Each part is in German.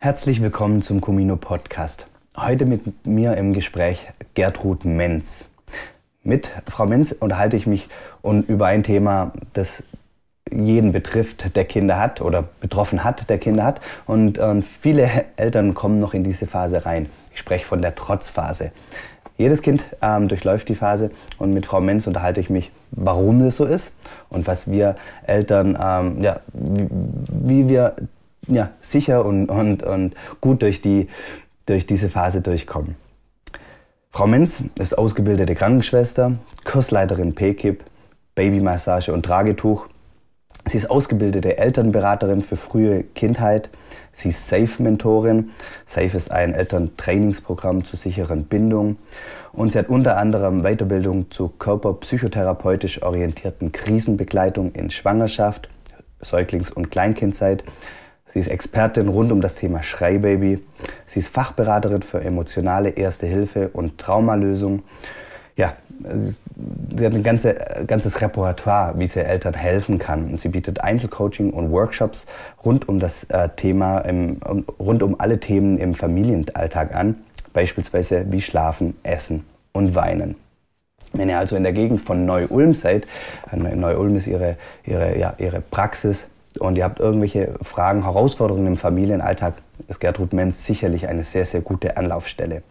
Herzlich willkommen zum Comino Podcast. Heute mit mir im Gespräch Gertrud Menz. Mit Frau Menz unterhalte ich mich über ein Thema, das jeden betrifft, der Kinder hat oder betroffen hat, der Kinder hat. Und, viele Eltern kommen noch in diese Phase rein. Ich spreche von der Trotzphase. Jedes Kind ähm, durchläuft die Phase und mit Frau Menz unterhalte ich mich, warum das so ist und was wir Eltern, ähm, ja, wie wir ja, sicher und, und, und gut durch, die, durch diese Phase durchkommen. Frau Menz ist ausgebildete Krankenschwester, Kursleiterin PKIP, Babymassage und Tragetuch. Sie ist ausgebildete Elternberaterin für frühe Kindheit. Sie ist SAFE-Mentorin. SAFE ist ein Elterntrainingsprogramm zur sicheren Bindung. Und sie hat unter anderem Weiterbildung zur körperpsychotherapeutisch orientierten Krisenbegleitung in Schwangerschaft, Säuglings- und Kleinkindzeit Sie ist Expertin rund um das Thema Schreibaby. Sie ist Fachberaterin für emotionale Erste Hilfe und Traumalösung. Ja, sie hat ein ganze, ganzes Repertoire, wie sie Eltern helfen kann. Und sie bietet Einzelcoaching und Workshops rund um das äh, Thema, rund um alle Themen im Familienalltag an. Beispielsweise wie Schlafen, Essen und Weinen. Wenn ihr also in der Gegend von Neu-Ulm seid, äh, Neu-Ulm ist ihre, ihre, ja, ihre Praxis, und ihr habt irgendwelche Fragen, Herausforderungen im Familienalltag, ist Gertrud Menz sicherlich eine sehr, sehr gute Anlaufstelle.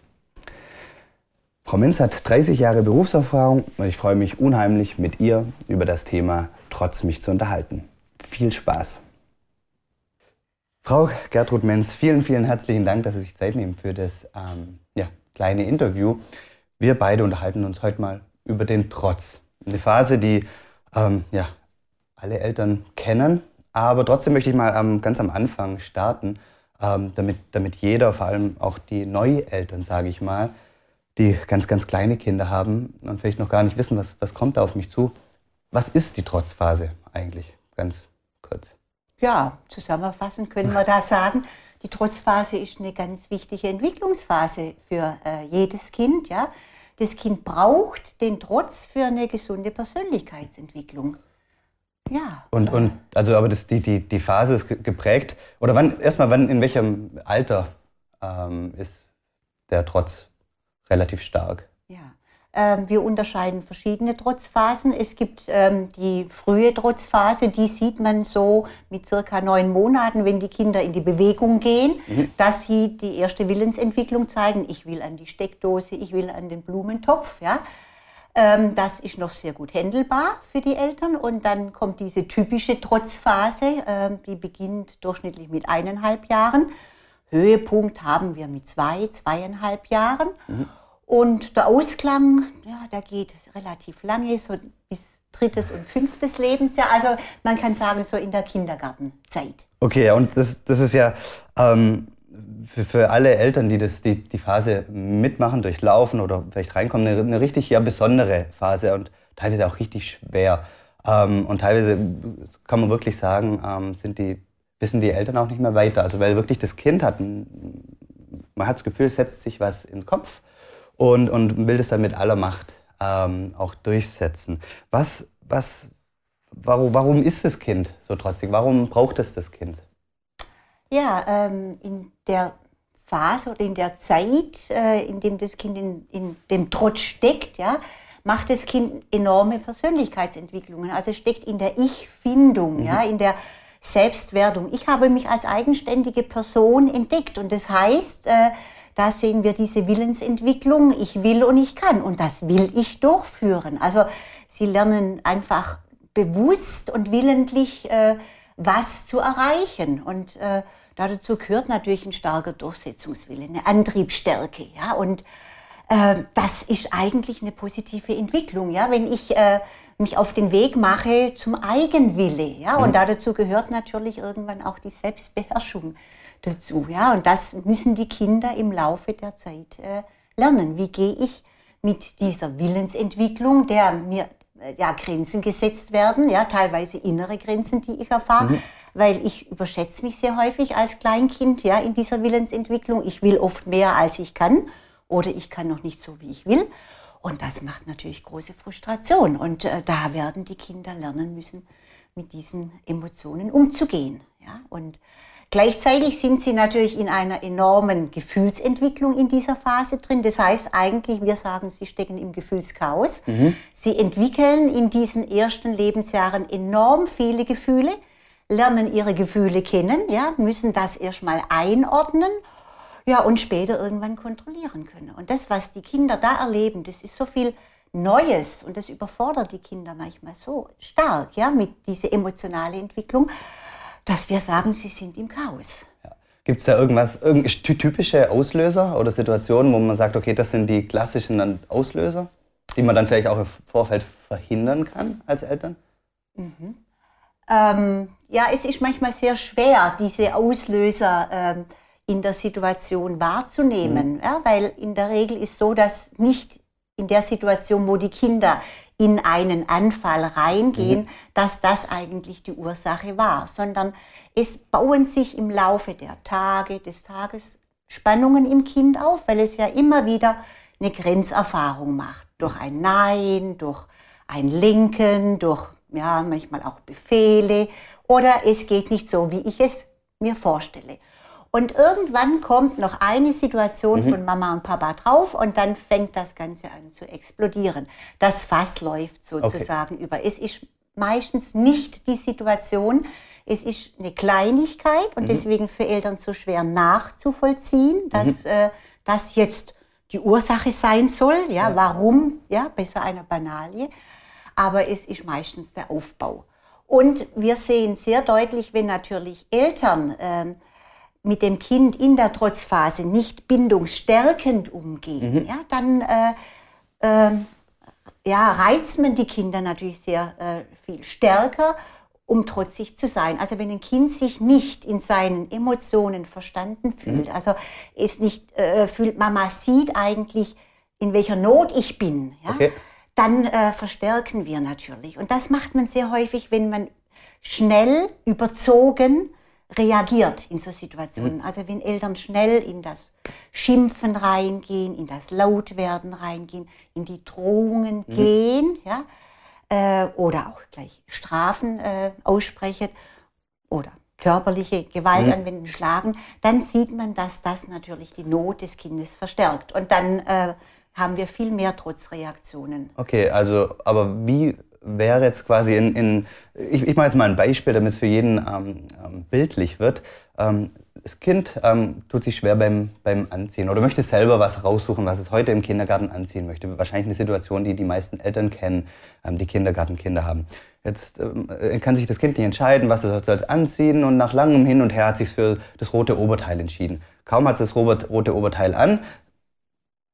Frau Menz hat 30 Jahre Berufserfahrung und ich freue mich unheimlich, mit ihr über das Thema Trotz mich zu unterhalten. Viel Spaß! Frau Gertrud Menz, vielen, vielen herzlichen Dank, dass Sie sich Zeit nehmen für das ähm, ja, kleine Interview. Wir beide unterhalten uns heute mal über den Trotz. Eine Phase, die ähm, ja, alle Eltern kennen, aber trotzdem möchte ich mal ähm, ganz am Anfang starten, ähm, damit, damit jeder, vor allem auch die Neueltern, sage ich mal, die ganz, ganz kleine Kinder haben und vielleicht noch gar nicht wissen, was, was kommt da auf mich zu. Was ist die Trotzphase eigentlich? Ganz kurz. Ja, zusammenfassend können wir da sagen, die Trotzphase ist eine ganz wichtige Entwicklungsphase für äh, jedes Kind. Ja? Das Kind braucht den Trotz für eine gesunde Persönlichkeitsentwicklung. Ja. Und, und also aber das, die, die, die Phase ist geprägt. Oder wann, erstmal, wann, in welchem Alter ähm, ist der Trotz relativ stark? Ja. Ähm, wir unterscheiden verschiedene Trotzphasen. Es gibt ähm, die frühe Trotzphase, die sieht man so mit circa neun Monaten, wenn die Kinder in die Bewegung gehen, mhm. dass sie die erste Willensentwicklung zeigen. Ich will an die Steckdose, ich will an den Blumentopf. Ja? Ähm, das ist noch sehr gut händelbar für die Eltern. Und dann kommt diese typische Trotzphase, ähm, die beginnt durchschnittlich mit eineinhalb Jahren. Höhepunkt haben wir mit zwei, zweieinhalb Jahren. Mhm. Und der Ausklang, ja, der geht relativ lange, so bis drittes und fünftes Lebensjahr. Also man kann sagen, so in der Kindergartenzeit. Okay, und das, das ist ja ähm, für, für alle Eltern, die das, die, die Phase mitmachen, durchlaufen oder vielleicht reinkommen, eine, eine richtig ja, besondere Phase und teilweise auch richtig schwer. Ähm, und teilweise kann man wirklich sagen, ähm, sind die, wissen die Eltern auch nicht mehr weiter. Also weil wirklich das Kind hat, man hat das Gefühl, es setzt sich was in den Kopf und, und will das dann mit aller Macht ähm, auch durchsetzen. Was, was, warum, warum ist das Kind so trotzig? Warum braucht es das Kind? Ja, ähm, in der Phase oder in der Zeit, äh, in dem das Kind in, in dem Trotz steckt, ja, macht das Kind enorme Persönlichkeitsentwicklungen. Also steckt in der Ich-Findung, mhm. ja, in der Selbstwertung. Ich habe mich als eigenständige Person entdeckt und das heißt, äh, da sehen wir diese Willensentwicklung. Ich will und ich kann und das will ich durchführen. Also sie lernen einfach bewusst und willentlich äh, was zu erreichen und äh, dazu gehört natürlich ein starker Durchsetzungswille, eine Antriebsstärke. Ja? Und äh, das ist eigentlich eine positive Entwicklung, ja? wenn ich äh, mich auf den Weg mache zum Eigenwille. Ja? Und mhm. dazu gehört natürlich irgendwann auch die Selbstbeherrschung dazu. Ja? Und das müssen die Kinder im Laufe der Zeit äh, lernen. Wie gehe ich mit dieser Willensentwicklung, der mir äh, ja, Grenzen gesetzt werden, ja, teilweise innere Grenzen, die ich erfahre, mhm. Weil ich überschätze mich sehr häufig als Kleinkind ja, in dieser Willensentwicklung. Ich will oft mehr, als ich kann oder ich kann noch nicht so, wie ich will. Und das macht natürlich große Frustration. Und äh, da werden die Kinder lernen müssen, mit diesen Emotionen umzugehen. Ja? Und Gleichzeitig sind sie natürlich in einer enormen Gefühlsentwicklung in dieser Phase drin. Das heißt eigentlich, wir sagen, sie stecken im Gefühlschaos. Mhm. Sie entwickeln in diesen ersten Lebensjahren enorm viele Gefühle, lernen ihre Gefühle kennen, ja, müssen das erstmal einordnen ja, und später irgendwann kontrollieren können. Und das, was die Kinder da erleben, das ist so viel Neues und das überfordert die Kinder manchmal so stark, ja, mit dieser emotionalen Entwicklung dass wir sagen, sie sind im Chaos. Ja. Gibt es da irgendwas, typische Auslöser oder Situationen, wo man sagt, okay, das sind die klassischen Auslöser, die man dann vielleicht auch im Vorfeld verhindern kann als Eltern? Mhm. Ähm, ja, es ist manchmal sehr schwer, diese Auslöser ähm, in der Situation wahrzunehmen, mhm. ja, weil in der Regel ist so, dass nicht in der Situation, wo die Kinder in einen Anfall reingehen, mhm. dass das eigentlich die Ursache war, sondern es bauen sich im Laufe der Tage, des Tages Spannungen im Kind auf, weil es ja immer wieder eine Grenzerfahrung macht. Durch ein Nein, durch ein Linken, durch ja, manchmal auch Befehle oder es geht nicht so, wie ich es mir vorstelle. Und irgendwann kommt noch eine Situation mhm. von Mama und Papa drauf und dann fängt das Ganze an zu explodieren. Das Fass läuft sozusagen okay. über. Es ist meistens nicht die Situation, es ist eine Kleinigkeit und mhm. deswegen für Eltern so schwer nachzuvollziehen, dass mhm. äh, das jetzt die Ursache sein soll. Ja, ja, warum? Ja, bei so einer Banalie. Aber es ist meistens der Aufbau. Und wir sehen sehr deutlich, wenn natürlich Eltern ähm, mit dem Kind in der Trotzphase nicht bindungsstärkend umgehen, mhm. ja, dann äh, äh, ja, reizt man die Kinder natürlich sehr äh, viel stärker, um trotzig zu sein. Also wenn ein Kind sich nicht in seinen Emotionen verstanden fühlt, mhm. also es nicht äh, fühlt, Mama sieht eigentlich, in welcher Not ich bin, ja, okay. Dann äh, verstärken wir natürlich. Und das macht man sehr häufig, wenn man schnell, überzogen, reagiert in so Situationen. Mhm. Also wenn Eltern schnell in das Schimpfen reingehen, in das Lautwerden reingehen, in die Drohungen mhm. gehen, ja, äh, oder auch gleich Strafen äh, aussprechen oder körperliche Gewalt mhm. anwenden, schlagen, dann sieht man, dass das natürlich die Not des Kindes verstärkt. Und dann äh, haben wir viel mehr Trotzreaktionen. Okay, also aber wie wäre jetzt quasi in, in ich, ich mache jetzt mal ein Beispiel, damit es für jeden ähm, ähm, bildlich wird. Ähm, das Kind ähm, tut sich schwer beim, beim Anziehen oder möchte selber was raussuchen, was es heute im Kindergarten anziehen möchte. Wahrscheinlich eine Situation, die die meisten Eltern kennen, ähm, die Kindergartenkinder haben. Jetzt ähm, kann sich das Kind nicht entscheiden, was es soll anziehen und nach langem Hin und Her hat sich für das rote Oberteil entschieden. Kaum hat es das rote Oberteil an,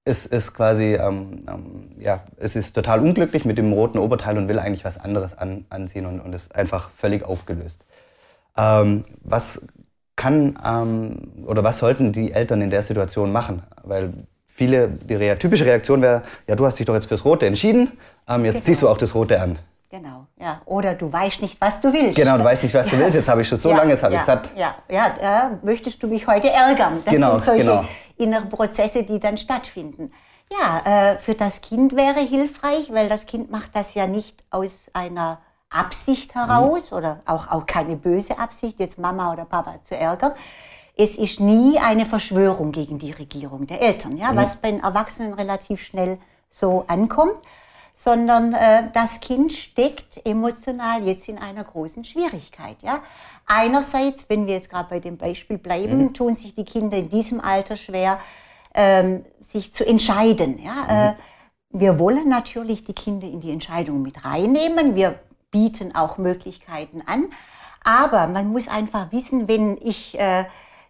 ist, ist quasi, ähm, ähm, ja, es ist total unglücklich mit dem roten Oberteil und will eigentlich was anderes an, anziehen und, und ist einfach völlig aufgelöst. Ähm, was kann ähm, oder was sollten die Eltern in der Situation machen? Weil viele, die rea typische Reaktion wäre, ja, du hast dich doch jetzt fürs Rote entschieden, ähm, jetzt genau. ziehst du auch das Rote an. Genau, ja. Oder du weißt nicht, was du willst. Genau, du weißt nicht, was du willst. Jetzt habe ich schon so ja, lange, jetzt habe ja, ich satt. Ja, ja, ja, möchtest du mich heute ärgern? Das genau, sind solche genau. innere Prozesse, die dann stattfinden. Ja, äh, für das Kind wäre hilfreich, weil das Kind macht das ja nicht aus einer Absicht heraus mhm. oder auch, auch keine böse Absicht, jetzt Mama oder Papa zu ärgern. Es ist nie eine Verschwörung gegen die Regierung der Eltern, ja, mhm. was bei den Erwachsenen relativ schnell so ankommt sondern äh, das Kind steckt emotional jetzt in einer großen Schwierigkeit. Ja? Einerseits, wenn wir jetzt gerade bei dem Beispiel bleiben, mhm. tun sich die Kinder in diesem Alter schwer, ähm, sich zu entscheiden. Ja? Mhm. Äh, wir wollen natürlich die Kinder in die Entscheidung mit reinnehmen. Wir bieten auch Möglichkeiten an. Aber man muss einfach wissen, wenn ich äh,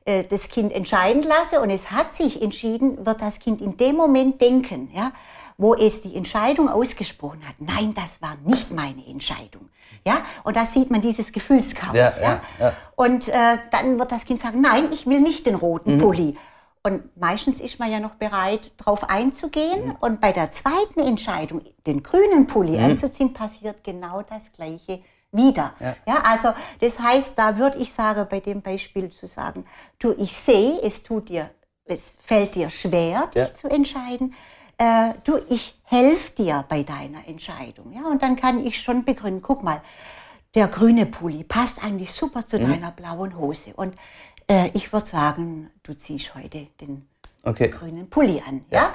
äh das Kind entscheiden lasse und es hat sich entschieden, wird das Kind in dem Moment denken, ja, wo es die Entscheidung ausgesprochen hat, nein, das war nicht meine Entscheidung. Ja, und da sieht man dieses Gefühlschaos. Ja, ja? ja Und äh, dann wird das Kind sagen, nein, ich will nicht den roten mhm. Pulli. Und meistens ist man ja noch bereit, darauf einzugehen. Mhm. Und bei der zweiten Entscheidung, den grünen Pulli mhm. anzuziehen, passiert genau das Gleiche wieder. Ja. ja. also das heißt, da würde ich sagen, bei dem Beispiel zu sagen, du, ich sehe, es tut dir, es fällt dir schwer, dich ja. zu entscheiden äh, du, ich helfe dir bei deiner Entscheidung. Ja? Und dann kann ich schon begründen, guck mal, der grüne Pulli passt eigentlich super zu mhm. deiner blauen Hose. Und Äh, ich würde sagen, du ziehst heute den Okay. grünen Pulli an. Ja? Ja.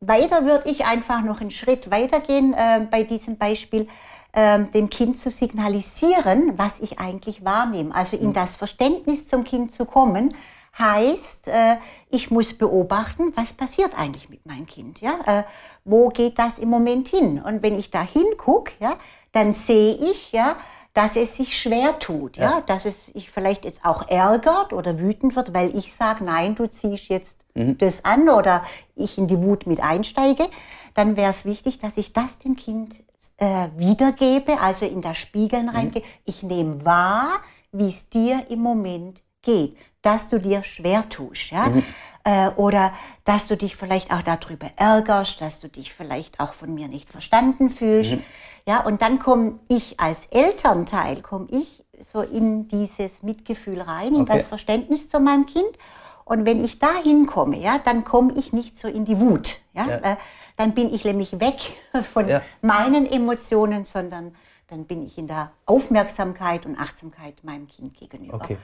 Weiter würde ich einfach noch einen Schritt weitergehen äh, bei diesem Beispiel, ähm, dem Kind zu signalisieren, was ich eigentlich wahrnehme. Also in das Verständnis zum Kind zu kommen, heißt, äh, ich muss beobachten, was passiert eigentlich mit meinem Kind. Ja? Äh, wo geht das im Moment hin? Und wenn ich da hingucke, ja, dann sehe ich, ja, dass es sich schwer tut, ja? Ja. dass es sich vielleicht jetzt auch ärgert oder wütend wird, weil ich sage, nein, du ziehst jetzt das an oder ich in die Wut mit einsteige, dann wäre es wichtig, dass ich das dem Kind äh, wiedergebe, also in das Spiegeln reingehe. Ich nehme wahr, wie es dir im Moment geht, dass du dir schwer tust, ja, äh, oder dass du dich vielleicht auch darüber ärgerst, dass du dich vielleicht auch von mir nicht verstanden fühlst, ja, und dann komme ich als Elternteil, komme ich so in dieses Mitgefühl rein, in Okay. das Verständnis zu meinem Kind. Und wenn ich da hinkomme, ja, dann komme ich nicht so in die Wut. Ja? Ja. Äh, dann bin ich nämlich weg von Ja. meinen Emotionen, sondern dann bin ich in der Aufmerksamkeit und Achtsamkeit meinem Kind gegenüber. Okay.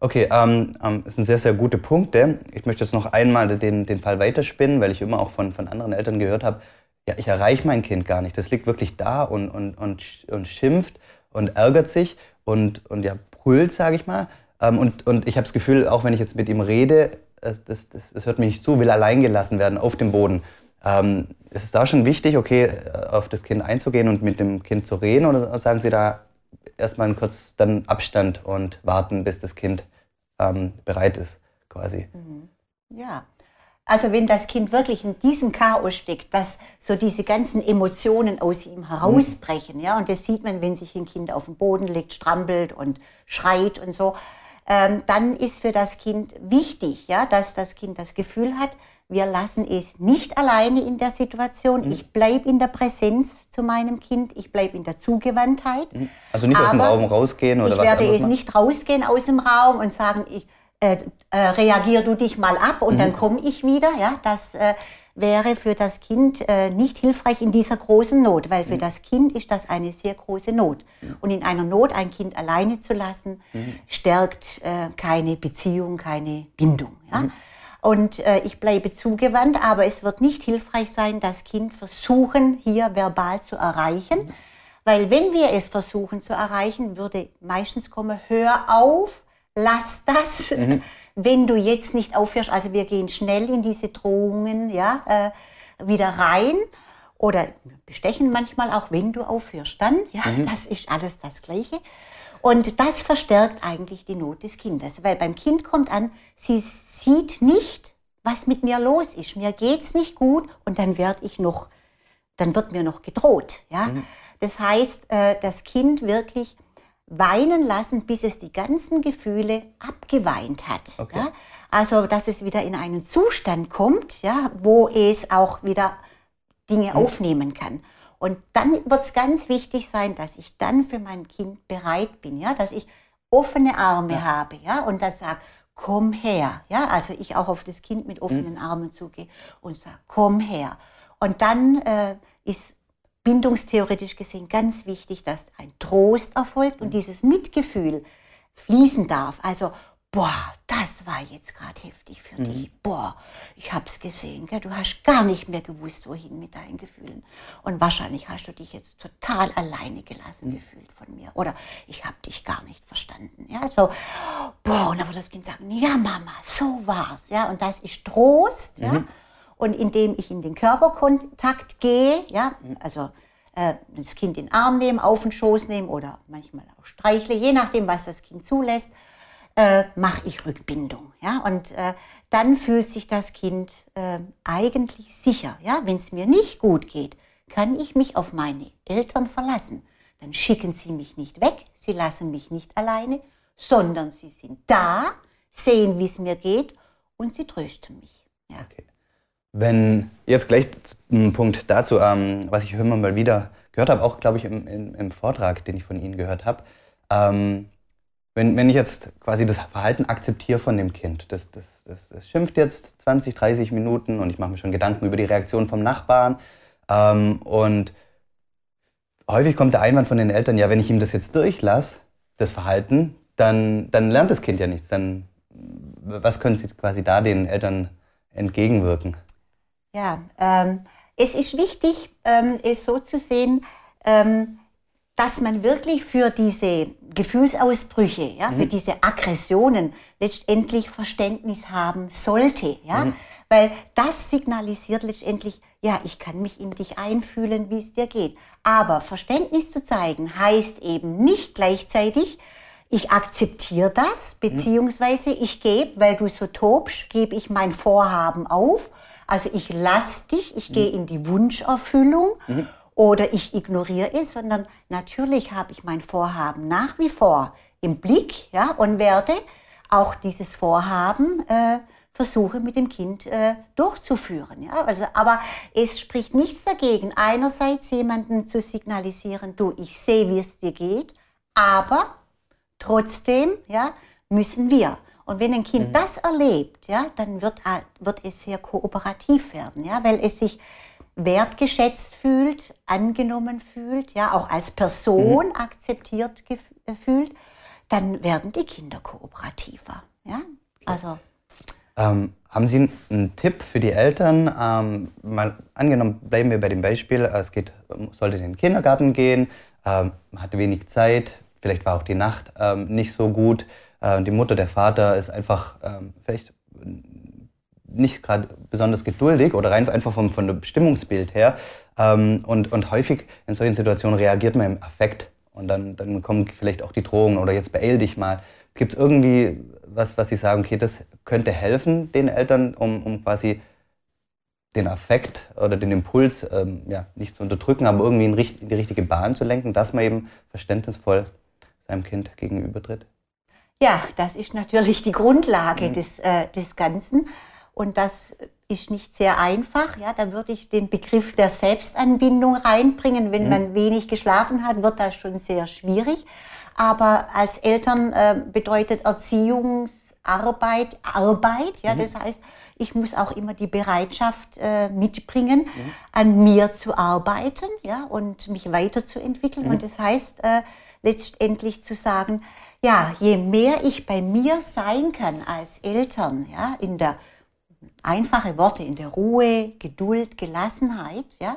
Okay, ähm, ähm, das sind sehr, sehr gute Punkte. Ich möchte jetzt noch einmal den, den Fall weiterspinnen, weil ich immer auch von, von anderen Eltern gehört habe, ja, ich erreiche mein Kind gar nicht. Das liegt wirklich da und, und, und, und schimpft und ärgert sich und, und ja, brüllt, sage ich mal. Ähm, und, und ich habe das Gefühl, auch wenn ich jetzt mit ihm rede, es, das, das, das hört mich nicht zu, will allein gelassen werden auf dem Boden. Ähm, ist es da schon wichtig, okay, auf das Kind einzugehen und mit dem Kind zu reden oder sagen Sie da erstmal einen kurz dann Abstand und warten, bis das Kind ähm, bereit ist, quasi? Ja. Also wenn das Kind wirklich in diesem Chaos steckt, dass so diese ganzen Emotionen aus ihm herausbrechen, ja, und das sieht man, wenn sich ein Kind auf dem Boden legt, strampelt und schreit und so, ähm, dann ist für das Kind wichtig, ja, dass das Kind das Gefühl hat, wir lassen es nicht alleine in der Situation. Ich bleibe in der Präsenz zu meinem Kind, ich bleibe in der Zugewandtheit. Also nicht aus dem Raum rausgehen oder ich was werde anderes jetzt machen? nicht rausgehen aus dem Raum und sagen, ich, äh, äh, reagier du dich mal ab und Mhm. dann komme ich wieder. Ja, das äh, wäre für das Kind äh, nicht hilfreich in dieser großen Not, weil Mhm. für das Kind ist das eine sehr große Not. Und in einer Not ein Kind alleine zu lassen, Mhm. stärkt äh, keine Beziehung, keine Bindung. Ja? Mhm. Und äh, ich bleibe zugewandt, aber es wird nicht hilfreich sein, das Kind versuchen, hier verbal zu erreichen. Weil wenn wir es versuchen zu erreichen, würde meistens kommen, hör auf, lass das, wenn du jetzt nicht aufhörst. Also wir gehen schnell in diese Drohungen ja, äh, wieder rein oder bestechen manchmal auch, wenn du aufhörst. Dann, ja, das ist alles das Gleiche. Und das verstärkt eigentlich die Not des Kindes, weil beim Kind kommt an, sie sieht nicht, was mit mir los ist. Mir geht's nicht gut und dann werde ich noch, dann wird mir noch gedroht. Ja? Das heißt, äh, das Kind wirklich weinen lassen, bis es die ganzen Gefühle abgeweint hat. Okay. Ja? Also, dass es wieder in einen Zustand kommt, ja, wo es auch wieder Dinge aufnehmen kann. Und dann wird es ganz wichtig sein, dass ich dann für mein Kind bereit bin, ja, dass ich offene Arme habe, ja, und das sage, komm her, ja, also ich auch auf das Kind mit offenen Armen zugehe und sage, komm her. Und dann äh, ist bindungstheoretisch gesehen ganz wichtig, dass ein Trost erfolgt und dieses Mitgefühl fließen darf. Also, boah, das war jetzt gerade heftig für dich. Boah, ich hab's gesehen. Gell? Du hast gar nicht mehr gewusst, wohin mit deinen Gefühlen. Und wahrscheinlich hast du dich jetzt total alleine gelassen gefühlt von mir. Oder ich habe dich gar nicht verstanden. Ja, so, boah, und dann wird das Kind sagen, ja Mama, so war's. Ja, und das ist Trost. Ja. Und indem ich in den Körperkontakt gehe, ja, also äh, das Kind in den Arm nehmen, auf den Schoß nehmen oder manchmal auch streichle, je nachdem, was das Kind zulässt, äh, mache ich Rückbindung. Ja? Und äh, dann fühlt sich das Kind äh, eigentlich sicher. Ja? Wenn es mir nicht gut geht, kann ich mich auf meine Eltern verlassen. Dann schicken sie mich nicht weg, sie lassen mich nicht alleine, sondern sie sind da, sehen, wie es mir geht und sie trösten mich. Ja. Okay. Wenn jetzt gleich ein Punkt dazu, ähm, was ich immer mal wieder gehört habe, auch glaube ich im, im, im Vortrag, den ich von Ihnen gehört habe, ähm, wenn, wenn ich jetzt quasi das Verhalten akzeptiere von dem Kind, das, das, das, das schimpft jetzt 20, 30 Minuten und ich mache mir schon Gedanken über die Reaktion vom Nachbarn ähm, und häufig kommt der Einwand von den Eltern, ja, wenn ich ihm das jetzt durchlasse, das Verhalten, dann, dann lernt das Kind ja nichts, dann was können Sie quasi da den Eltern entgegenwirken? Ja, ähm, es ist wichtig, ähm, es so zu sehen, ähm, dass man wirklich für diese Gefühlsausbrüche, ja, mhm. für diese Aggressionen letztendlich Verständnis haben sollte. Ja? Mhm. Weil das signalisiert letztendlich, ja, ich kann mich in dich einfühlen, wie es dir geht. Aber Verständnis zu zeigen heißt eben nicht gleichzeitig, ich akzeptiere das, mhm. beziehungsweise ich gebe, weil du so tobst, gebe ich mein Vorhaben auf. Also ich lasse dich, ich mhm. gehe in die Wunscherfüllung mhm. Oder ich ignoriere es, sondern natürlich habe ich mein Vorhaben nach wie vor im Blick ja, und werde auch dieses Vorhaben äh, versuche mit dem Kind äh, durchzuführen. Ja? Also, aber es spricht nichts dagegen, einerseits jemanden zu signalisieren, du, ich sehe, wie es dir geht, aber trotzdem ja, müssen wir. Und wenn ein Kind mhm. das erlebt, ja, dann wird, äh, wird es sehr kooperativ werden, ja, weil es sich wertgeschätzt fühlt, angenommen fühlt, ja, auch als Person mhm. akzeptiert äh, fühlt, dann werden die Kinder kooperativer. Ja? Also ähm, haben Sie einen Tipp für die Eltern? Ähm, mal angenommen, bleiben wir bei dem Beispiel, es geht, sollte in den Kindergarten gehen, ähm, hatte wenig Zeit, vielleicht war auch die Nacht ähm, nicht so gut. Äh, die Mutter, der Vater ist einfach ähm, vielleicht nicht gerade besonders geduldig oder rein einfach vom, von dem Stimmungsbild her. Ähm, und, und häufig in solchen Situationen reagiert man im Affekt. Und dann, dann kommen vielleicht auch die Drohungen oder jetzt beeil dich mal. Gibt es irgendwie was, was Sie sagen, okay, das könnte helfen den Eltern, um, um quasi den Affekt oder den Impuls ähm, ja, nicht zu unterdrücken, aber irgendwie in, in, die richtige Bahn zu lenken, dass man eben verständnisvoll seinem Kind gegenübertritt? Ja, das ist natürlich die Grundlage mhm. des, äh, des Ganzen. Und das ist nicht sehr einfach. Ja, da würde ich den Begriff der Selbstanbindung reinbringen. Wenn mhm. man wenig geschlafen hat, wird das schon sehr schwierig. Aber als Eltern äh, bedeutet Erziehungsarbeit Arbeit. Ja, mhm. Das heißt, ich muss auch immer die Bereitschaft äh, mitbringen, mhm. an mir zu arbeiten ja, und mich weiterzuentwickeln. Mhm. Und das heißt äh, letztendlich zu sagen, ja, je mehr ich bei mir sein kann als Eltern, ja, in der einfache Worte, in der Ruhe, Geduld, Gelassenheit, ja,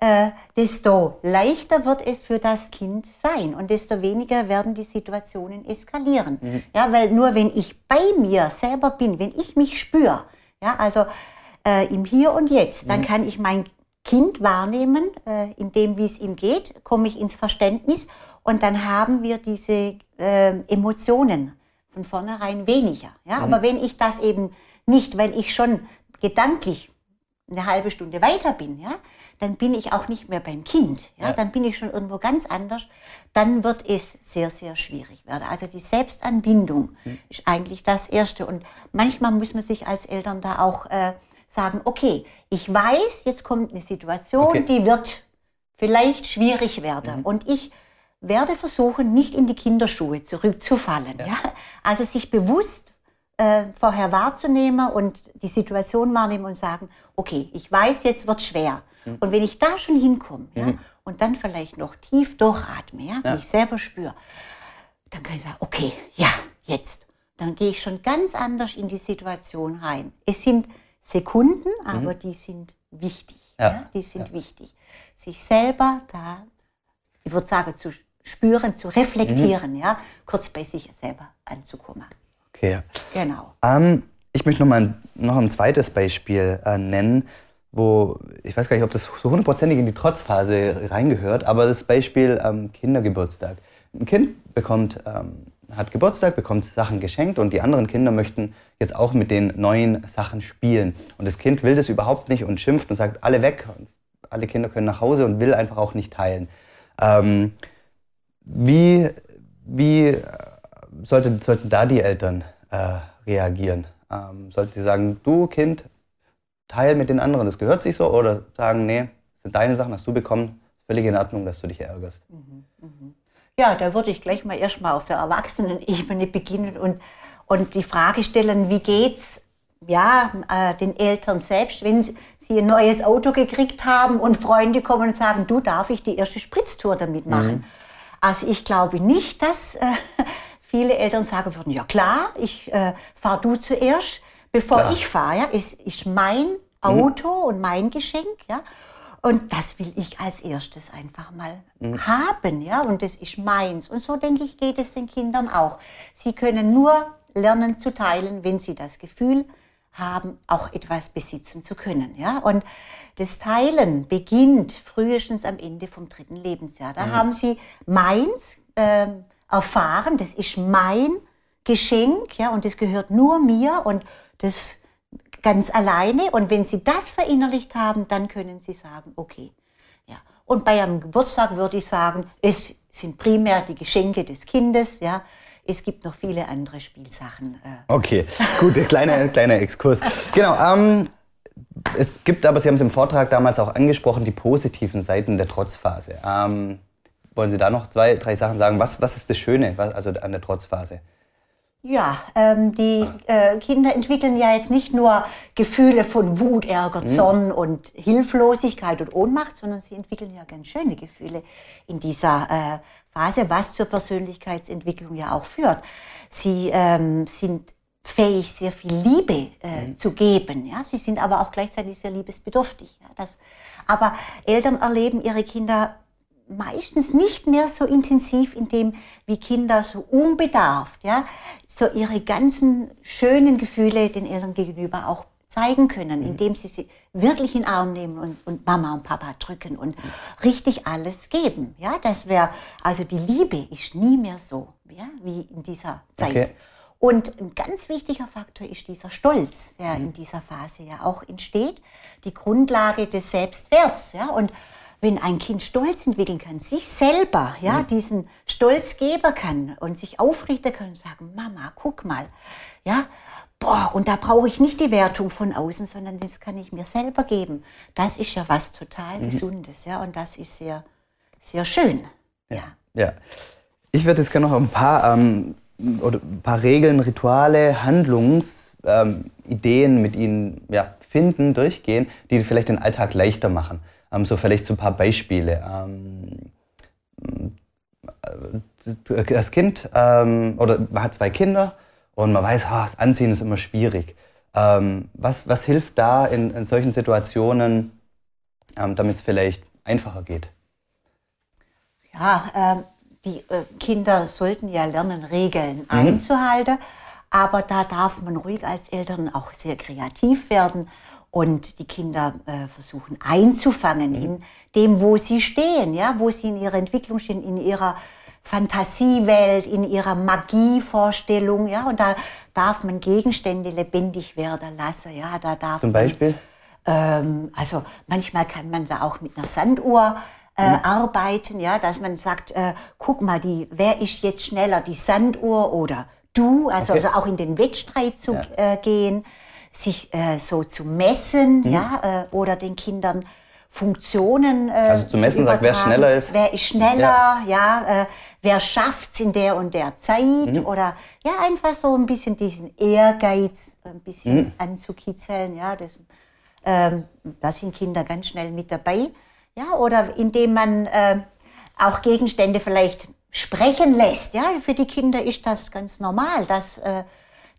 äh, desto leichter wird es für das Kind sein und desto weniger werden die Situationen eskalieren. Mhm. Ja, weil nur wenn ich bei mir selber bin, wenn ich mich spüre, ja, also äh, im Hier und Jetzt, dann mhm. kann ich mein Kind wahrnehmen, äh, in dem, wie es ihm geht, komme ich ins Verständnis und dann haben wir diese äh, Emotionen von vornherein weniger. Ja? Mhm. Aber wenn ich das eben nicht, weil ich schon gedanklich eine halbe Stunde weiter bin, ja, dann bin ich auch nicht mehr beim Kind. Ja? ja? Dann bin ich schon irgendwo ganz anders. Dann wird es sehr, sehr schwierig werden. Also die Selbstanbindung mhm. ist eigentlich das Erste. Und manchmal muss man sich als Eltern da auch äh, sagen, okay, ich weiß, jetzt kommt eine Situation, okay. die wird vielleicht schwierig werden. Mhm. Und ich werde versuchen, nicht in die Kinderschuhe zurückzufallen. Ja. ja? Also sich bewusst äh, vorher wahrzunehmen und die Situation wahrnehmen und sagen, okay, ich weiß, jetzt wird schwer. Mhm. Und wenn ich da schon hinkomme mhm. ja, und dann vielleicht noch tief durchatme, ja, ja. ich selber spüre, dann kann ich sagen, okay, ja, jetzt. Dann gehe ich schon ganz anders in die Situation rein. Es sind Sekunden, mhm. aber mhm. die sind wichtig. Ja. ja die sind wichtig. Sich selber da, ich würde sagen, zu spüren, zu reflektieren, mhm. ja, kurz bei sich selber anzukommen. Okay. Genau. Ähm, ich möchte noch mal noch ein zweites Beispiel äh, nennen, wo ich weiß gar nicht, ob das so hundertprozentig in die Trotzphase reingehört, aber das Beispiel ähm, Kindergeburtstag. Ein Kind bekommt, ähm, hat Geburtstag, bekommt Sachen geschenkt und die anderen Kinder möchten jetzt auch mit den neuen Sachen spielen. Und das Kind will das überhaupt nicht und schimpft und sagt, alle weg, alle Kinder können nach Hause und will einfach auch nicht teilen. Ähm, wie wie sollte, sollten da die Eltern äh, reagieren? Ähm, sollten sie sagen, du Kind, teil mit den anderen, das gehört sich so? Oder sagen, nee, das sind deine Sachen, hast du bekommen, ist völlig in Ordnung, dass du dich ärgerst? Mhm, mhm. Ja, da würde ich gleich mal erstmal auf der Erwachsenenebene beginnen und, und die Frage stellen, wie geht's ja, äh, den Eltern selbst, wenn sie, sie ein neues Auto gekriegt haben und Freunde kommen und sagen, du darf ich die erste Spritztour damit machen. Mhm. Also ich glaube nicht, dass äh, viele Eltern sagen würden, ja klar, ich äh, fahr du zuerst, bevor klar. ich fahre. Ja? Es ist mein mhm. Auto mhm. und mein Geschenk. Ja? Und das will ich als erstes einfach mal mhm. haben, ja, und das ist meins. Und so denke ich, geht es den Kindern auch. Sie können nur lernen zu teilen, wenn sie das Gefühl haben, auch etwas besitzen zu können, ja. Und das Teilen beginnt frühestens am Ende vom dritten Lebensjahr. Da mhm. haben sie meins äh, erfahren, das ist mein Geschenk, ja, und das gehört nur mir und das ganz alleine. Und wenn Sie das verinnerlicht haben, dann können Sie sagen, okay. Ja. Und bei einem Geburtstag würde ich sagen, es sind primär die Geschenke des Kindes, ja. Es gibt noch viele andere Spielsachen. Äh. Okay, gut, kleiner, kleiner Exkurs. Genau, ähm, es gibt aber, Sie haben es im Vortrag damals auch angesprochen, die positiven Seiten der Trotzphase. Ähm, wollen Sie da noch zwei, drei Sachen sagen? Was, was ist das Schöne was, also an der Trotzphase? Ja, ähm, die äh, Kinder entwickeln ja jetzt nicht nur Gefühle von Wut, Ärger, mhm. Zorn und Hilflosigkeit und Ohnmacht, sondern sie entwickeln ja ganz schöne Gefühle in dieser äh, Phase, was zur Persönlichkeitsentwicklung ja auch führt. Sie ähm, sind fähig, sehr viel Liebe äh, mhm. zu geben. Ja? Sie sind aber auch gleichzeitig sehr liebesbedürftig. Ja? Das, aber Eltern erleben ihre Kinder meistens nicht mehr so intensiv, indem wie Kinder so unbedarft, ja, so ihre ganzen schönen Gefühle den Eltern gegenüber auch zeigen können, mhm. indem sie sie wirklich in den Arm nehmen und, und Mama und Papa drücken und richtig alles geben. Ja, das wäre, also die Liebe ist nie mehr so, ja, wie in dieser Zeit. Okay. Und ein ganz wichtiger Faktor ist dieser Stolz, der mhm. in dieser Phase ja auch entsteht, die Grundlage des Selbstwerts. Ja, und wenn ein Kind Stolz entwickeln kann, sich selber ja, mhm. diesen Stolz geben kann und sich aufrichten kann und sagen, Mama, guck mal, ja, boah, und da brauche ich nicht die Wertung von außen, sondern das kann ich mir selber geben. Das ist ja was total mhm. Gesundes, ja, und das ist sehr, sehr schön. Ja. ja. Ich würde jetzt gerne noch ein paar, ähm, oder ein paar Regeln, Rituale, Handlungsideen ähm, mit Ihnen ja, finden, durchgehen, die vielleicht den Alltag leichter machen. Ähm, so vielleicht so ein paar Beispiele. Ähm, äh, das Kind ähm, oder man hat zwei Kinder und man weiß, oh, das Anziehen ist immer schwierig. Ähm, was, was hilft da in, in solchen Situationen, ähm, damit es vielleicht einfacher geht? Ja, die äh, Kinder sollten ja lernen, Regeln mhm. einzuhalten, aber da darf man ruhig als Eltern auch sehr kreativ werden und die Kinder äh, versuchen einzufangen mhm. in dem, wo sie stehen, ja, wo sie in ihrer Entwicklung stehen, in ihrer Fantasiewelt, in ihrer Magievorstellung, ja, und da darf man Gegenstände lebendig werden lassen, ja, da darf Zum Beispiel? Man, ähm, also manchmal kann man da auch mit einer Sanduhr äh, mhm. arbeiten, ja, dass man sagt, äh, guck mal, die, wer ist jetzt schneller, die Sanduhr oder du, also, okay. also auch in den Wettstreit zu ja. äh, gehen sich äh, so zu messen, mhm. ja, äh, oder den Kindern Funktionen. Äh, also zu messen, zu sagt, wer schneller ist. Wer ist schneller, ja, ja äh, wer schafft es in der und der Zeit mhm. oder ja, einfach so ein bisschen diesen Ehrgeiz ein bisschen mhm. anzukitzeln, ja, das, ähm, da sind Kinder ganz schnell mit dabei, ja, oder indem man äh, auch Gegenstände vielleicht sprechen lässt, ja, für die Kinder ist das ganz normal, dass äh,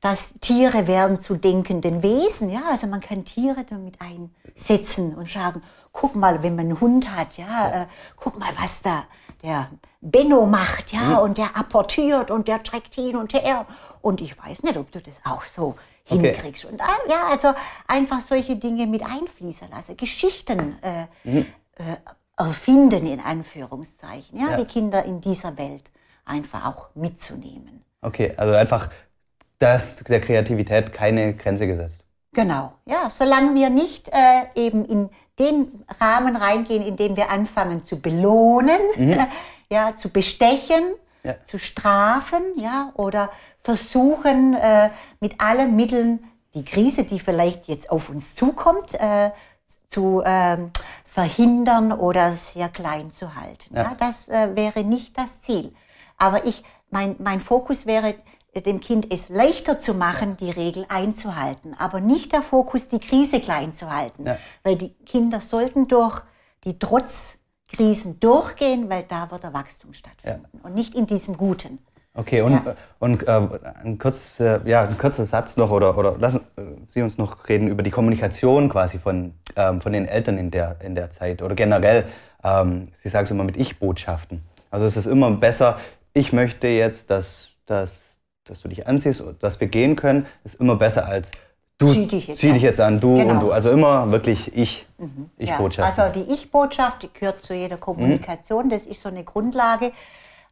dass Tiere werden zu denkenden Wesen. Ja, also man kann Tiere damit einsetzen und sagen, guck mal, wenn man einen Hund hat, ja, äh, guck mal, was da der Benno macht, ja, mhm. und der apportiert und der trägt hin und her. Und ich weiß nicht, ob du das auch so okay. hinkriegst. Und ja, also einfach solche Dinge mit einfließen lassen, Geschichten äh, mhm. äh, erfinden in Anführungszeichen, ja, ja, die Kinder in dieser Welt einfach auch mitzunehmen. Okay, also einfach dass der Kreativität keine Grenze gesetzt. Genau, ja, solange wir nicht äh, eben in den Rahmen reingehen, in dem wir anfangen zu belohnen, mhm. ja, zu bestechen, ja. zu strafen, ja, oder versuchen äh, mit allen Mitteln die Krise, die vielleicht jetzt auf uns zukommt, äh, zu ähm, verhindern oder sehr klein zu halten. Ja. ja das äh, wäre nicht das Ziel. Aber ich, mein, mein Fokus wäre dem Kind es leichter zu machen, die Regel einzuhalten, aber nicht der Fokus, die Krise klein zu halten. Ja. Weil die Kinder sollten durch die Trotzkrisen durchgehen, weil da wird der Wachstum stattfinden ja. und nicht in diesem Guten. Okay, und, ja. und äh, ein, kurzes, äh, ja, ein kurzer Satz noch oder, oder lassen äh, Sie uns noch reden über die Kommunikation quasi von, ähm, von den Eltern in der, in der Zeit oder generell. Ähm, Sie sagen es immer mit Ich-Botschaften. Also es ist immer besser, ich möchte jetzt, dass, dass, dass du dich anziehst, dass wir gehen können, ist immer besser als du zieh dich jetzt, zieh dich jetzt an, du genau. und du. Also immer wirklich ich, mhm. Ich-Botschaft. Ja. Also die Ich-Botschaft, die gehört zu jeder Kommunikation, mhm. das ist so eine Grundlage.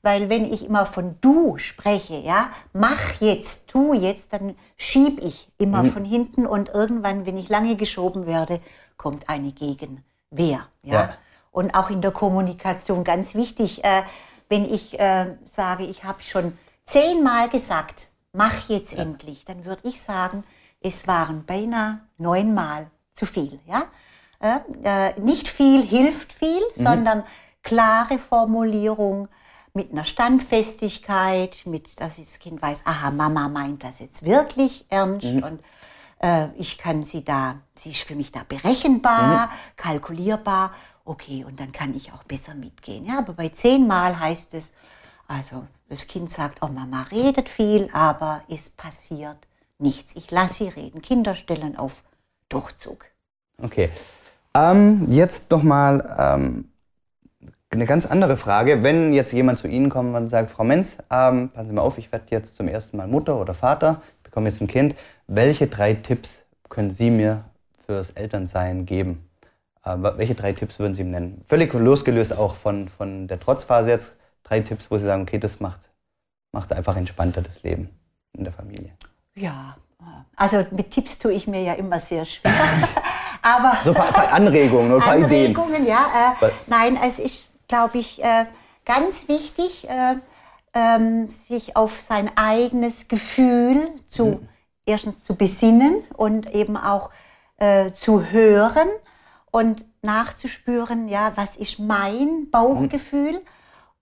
Weil wenn ich immer von du spreche, ja, mach jetzt, tu jetzt, dann schieb ich immer mhm. von hinten und irgendwann, wenn ich lange geschoben werde, kommt eine Gegenwehr. Ja? ja. Und auch in der Kommunikation ganz wichtig, äh, wenn ich äh, sage, ich habe schon zehnmal gesagt, mach jetzt ja. endlich, dann würde ich sagen, es waren beinahe neunmal zu viel. Ja? Äh, äh nicht viel hilft viel, mhm. sondern klare Formulierung mit einer Standfestigkeit, mit, dass das Kind weiß, aha, Mama meint das jetzt wirklich ernst mhm. und äh, ich kann sie da, sie ist für mich da berechenbar, mhm. kalkulierbar okay, und dann kann ich auch besser mitgehen. Ja, aber bei zehnmal heißt es, also das Kind sagt, oh Mama redet viel, aber es passiert nichts. Ich lasse sie reden. Kinder stellen auf Durchzug. Okay. Ähm, jetzt nochmal ähm, eine ganz andere Frage. Wenn jetzt jemand zu Ihnen kommt und sagt, Frau Menz, ähm, passen Sie mal auf, ich werde jetzt zum ersten Mal Mutter oder Vater, bekomme jetzt ein Kind. Welche drei Tipps können Sie mir fürs Elternsein geben? welche drei Tipps würden Sie ihm nennen? Völlig losgelöst auch von, von der Trotzphase jetzt. Drei Tipps, wo Sie sagen, okay, das macht es einfach entspannter, das Leben in der Familie. Ja, also mit Tipps tue ich mir ja immer sehr schwer. Aber so ein paar, paar Anregungen, ein paar Anregungen, Ideen. ja. Äh, nein, es ist, glaube ich, äh, ganz wichtig, äh, ähm, sich auf sein eigenes Gefühl zu, mhm. erstens zu besinnen und eben auch äh, zu hören und nachzuspüren, ja, was ist mein Bauchgefühl mhm.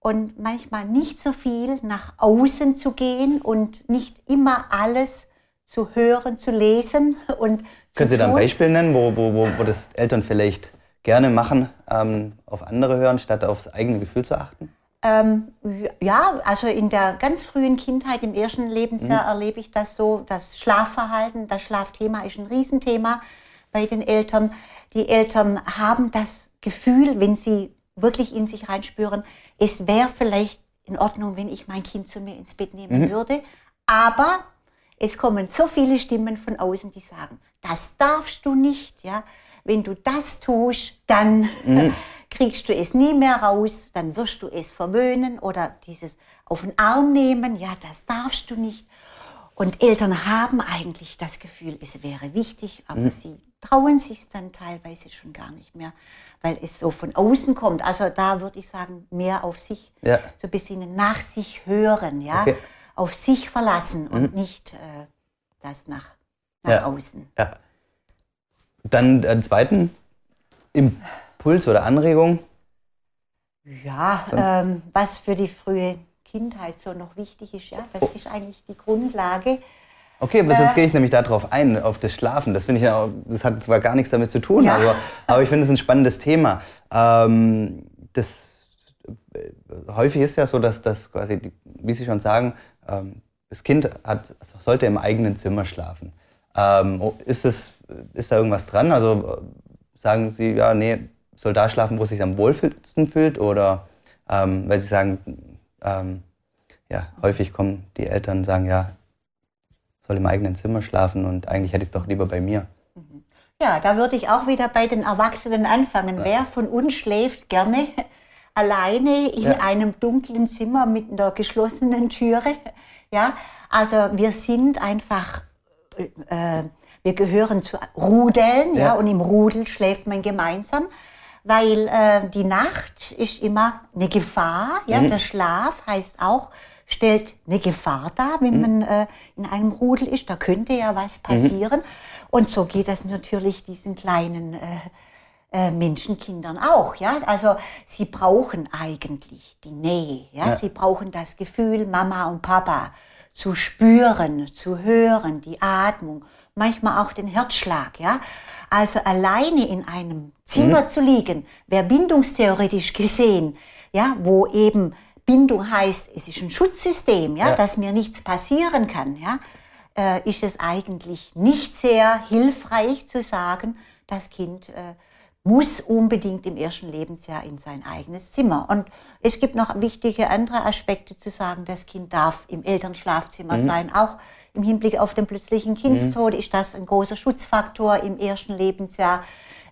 Und manchmal nicht so viel nach außen zu gehen und nicht immer alles zu hören, zu lesen und Können Sie da ein Beispiel nennen, wo, wo, wo, wo das Eltern vielleicht gerne machen, ähm, auf andere hören, statt aufs eigene Gefühl zu achten? Ähm, ja, also in der ganz frühen Kindheit, im ersten Lebensjahr, mhm. erlebe ich das so, das Schlafverhalten, das Schlafthema ist ein Riesenthema bei den Eltern. Die Eltern haben das Gefühl, wenn sie wirklich in sich reinspüren, es wäre vielleicht in Ordnung, wenn ich mein Kind zu mir ins Bett nehmen mhm. würde. Aber es kommen so viele Stimmen von außen, die sagen, das darfst du nicht, ja. Wenn du das tust, dann mhm. kriegst du es nie mehr raus, dann wirst du es verwöhnen oder dieses auf den Arm nehmen, ja, das darfst du nicht. Und Eltern haben eigentlich das Gefühl, es wäre wichtig, aber mhm. sie trauen sich dann teilweise schon gar nicht mehr, weil es so von außen kommt. Also da würde ich sagen, mehr auf sich ja. so ein bisschen nach sich hören, ja, okay. auf sich verlassen und mhm. nicht äh, das nach, nach ja. außen. Ja. Dann einen zweiten Impuls oder Anregung? Ja, ähm, was für die frühe Kindheit so noch wichtig ist, ja, das oh. ist eigentlich die Grundlage Okay, aber sonst äh, gehe ich nämlich darauf ein, auf das Schlafen. Das finde ich ja, das hat zwar gar nichts damit zu tun, ja. aber, aber ich finde es ein spannendes Thema. Ähm, das, äh, häufig ist ja so, dass das quasi, wie Sie schon sagen, ähm, das Kind hat, also sollte im eigenen Zimmer schlafen. Ähm, oh, ist, das, ist da irgendwas dran? Also äh, sagen Sie, ja, nee, soll da schlafen, wo es sich am wohlfühlsten fühlt? Oder ähm, weil Sie sagen, ähm, ja, häufig kommen die Eltern und sagen, ja, soll im eigenen Zimmer schlafen und eigentlich hätte ich es doch lieber bei mir. Mhm. Ja, da würde ich auch wieder bei den Erwachsenen anfangen. Ja. Wer von uns schläft gerne alleine in ja. einem dunklen Zimmer mit einer geschlossenen Türe? Ja, also wir sind einfach, äh, wir gehören zu Rudeln, ja. ja, und im Rudel schläft man gemeinsam, weil äh, die Nacht ist immer eine Gefahr, ja, mhm. der Schlaf heißt auch, stellt eine Gefahr dar, wenn mhm. man äh, in einem Rudel ist. Da könnte ja was passieren. Mhm. Und so geht das natürlich diesen kleinen äh, äh, Menschenkindern auch. Ja? Also sie brauchen eigentlich die Nähe. Ja? ja? Sie brauchen das Gefühl, Mama und Papa zu spüren, zu hören, die Atmung, manchmal auch den Herzschlag. Ja? Also alleine in einem Zimmer mhm. zu liegen, wäre bindungstheoretisch gesehen, ja, wo eben Bindung heißt, es ist ein Schutzsystem, ja, Ja. dass mir nichts passieren kann, ja, äh, ist es eigentlich nicht sehr hilfreich zu sagen, das Kind äh, muss unbedingt im ersten Lebensjahr in sein eigenes Zimmer. Und es gibt noch wichtige andere Aspekte zu sagen, das Kind darf im Elternschlafzimmer sein. Auch im Hinblick auf den plötzlichen Kindstod ist das ein großer Schutzfaktor im ersten Lebensjahr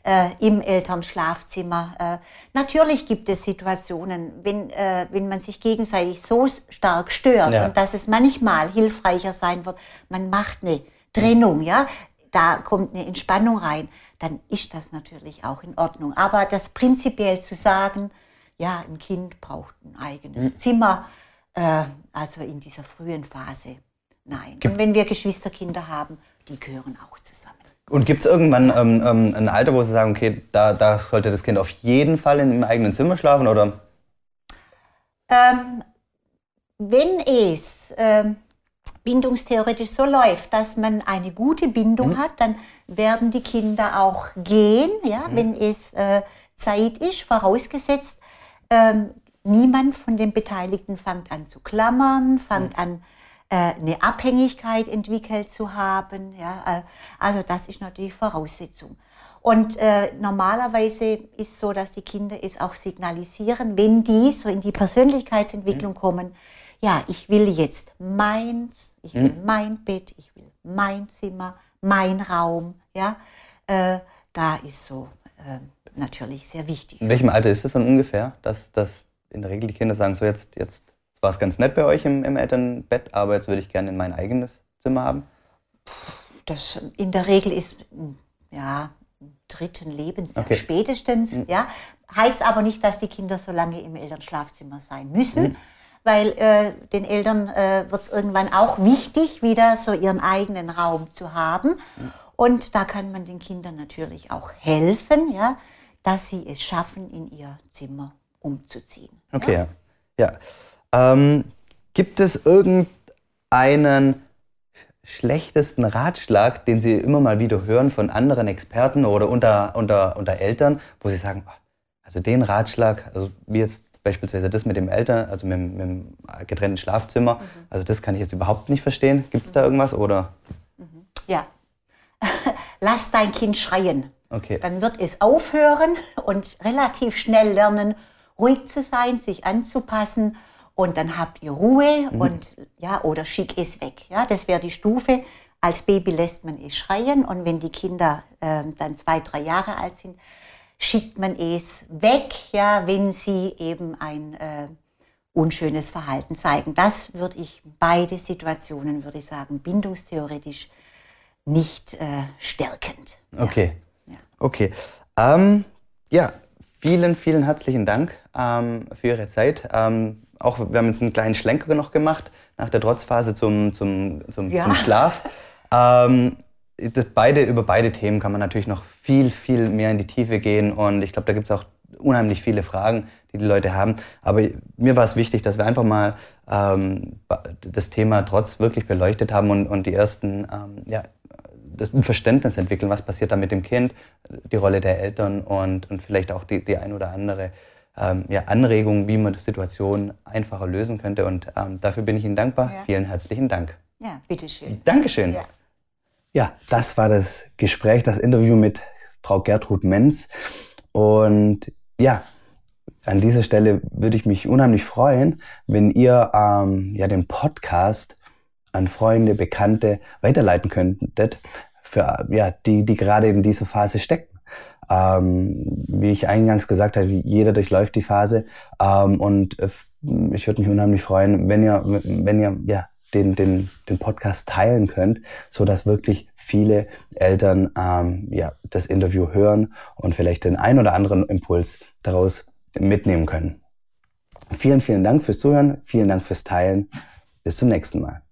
äh, im Elternschlafzimmer. Äh, natürlich gibt es Situationen, wenn, äh, wenn man sich gegenseitig so stark stört Ja. und dass es manchmal hilfreicher sein wird, man macht eine Trennung, ja, da kommt eine Entspannung rein, dann ist das natürlich auch in Ordnung. Aber das prinzipiell zu sagen, ja, ein Kind braucht ein eigenes Zimmer, äh, also in dieser frühen Phase, nein. Und wenn wir Geschwisterkinder haben, die gehören auch zusammen. Und gibt es irgendwann ähm, ähm, ein Alter, wo Sie sagen, okay, da, da sollte das Kind auf jeden Fall in, im eigenen Zimmer schlafen? Oder? Ähm, wenn es ähm, bindungstheoretisch so läuft, dass man eine gute Bindung hat, dann werden die Kinder auch gehen, ja, wenn es äh, Zeit ist, vorausgesetzt, ähm, niemand von den Beteiligten fängt an zu klammern, fängt an äh, eine Abhängigkeit entwickelt zu haben. Ja, äh, also das ist natürlich Voraussetzung. Und äh, normalerweise ist so, dass die Kinder es auch signalisieren, wenn die so in die Persönlichkeitsentwicklung kommen, ja, ich will jetzt meins, ich will mein Bett, ich will mein Zimmer, mein Raum, ja, äh, da ist so äh, natürlich sehr wichtig. In welchem Alter ist das dann ungefähr, dass, dass in der Regel die Kinder sagen, so jetzt, jetzt war es ganz nett bei euch im, im Elternbett, aber jetzt würde ich gerne in mein eigenes Zimmer haben? Das in der Regel ist ja dritten Lebensjahr Okay. spätestens, ja. Heißt aber nicht, dass die Kinder so lange im Elternschlafzimmer sein müssen, weil äh, den Eltern äh, wird es irgendwann auch wichtig, wieder so ihren eigenen Raum zu haben. Und da kann man den Kindern natürlich auch helfen, ja, dass sie es schaffen, in ihr Zimmer umzuziehen. Okay, ja. ja. Ähm, gibt es irgendeinen schlechtesten Ratschlag, den Sie immer mal wieder hören von anderen Experten oder unter, unter, unter Eltern, wo Sie sagen, "Ah, also den Ratschlag, also wie jetzt beispielsweise das mit dem Eltern, also mit, dem- mit dem getrennten Schlafzimmer, also das kann ich jetzt überhaupt nicht verstehen. Gibt es da irgendwas oder? Ja. Lass dein Kind schreien. Okay. Dann wird es aufhören und relativ schnell lernen, ruhig zu sein, sich anzupassen und dann habt ihr Ruhe und ja oder schick es weg. Ja, das wäre die Stufe. Als Baby lässt man es schreien und wenn die Kinder ähm, dann zwei, drei Jahre alt sind, schickt man es weg, ja, wenn sie eben ein äh, unschönes Verhalten zeigen. Das würde ich, beide Situationen würde ich sagen, bindungstheoretisch nicht äh, stärkend. Okay. Ja. Okay. Ähm, ja, vielen, vielen herzlichen Dank ähm, für Ihre Zeit. Ähm, auch wir haben jetzt einen kleinen Schlenker noch gemacht nach der Trotzphase zum, zum, zum, Ja. zum Schlaf. Beide, über beide Themen kann man natürlich noch viel, viel mehr in die Tiefe gehen und ich glaube, da gibt es auch unheimlich viele Fragen, die die Leute haben. Aber mir war es wichtig, dass wir einfach mal ähm, das Thema Trotz wirklich beleuchtet haben und, und die ersten ähm, ja, das Verständnis entwickeln, was passiert da mit dem Kind, die Rolle der Eltern und, und vielleicht auch die, die ein oder andere ähm, ja, Anregung, wie man die Situation einfacher lösen könnte. Und ähm, dafür bin ich Ihnen dankbar. Ja. Vielen herzlichen Dank. Ja, bitteschön. Dankeschön. Ja. Ja, das war das Gespräch, das Interview mit Frau Gertrud Menz. Und ja, an dieser Stelle würde ich mich unheimlich freuen, wenn ihr ähm, ja den Podcast an Freunde, Bekannte weiterleiten könntet, für ja, die, die gerade in dieser Phase stecken. Ähm, wie ich eingangs gesagt habe, jeder durchläuft die Phase ähm, und äh, ich würde mich unheimlich freuen, wenn ihr, wenn ihr ja, den, den, den Podcast teilen könnt, so dass wirklich viele Eltern ähm, ja, das Interview hören und vielleicht den ein oder anderen Impuls daraus mitnehmen können. Vielen, vielen Dank fürs Zuhören, vielen Dank fürs Teilen. Bis zum nächsten Mal.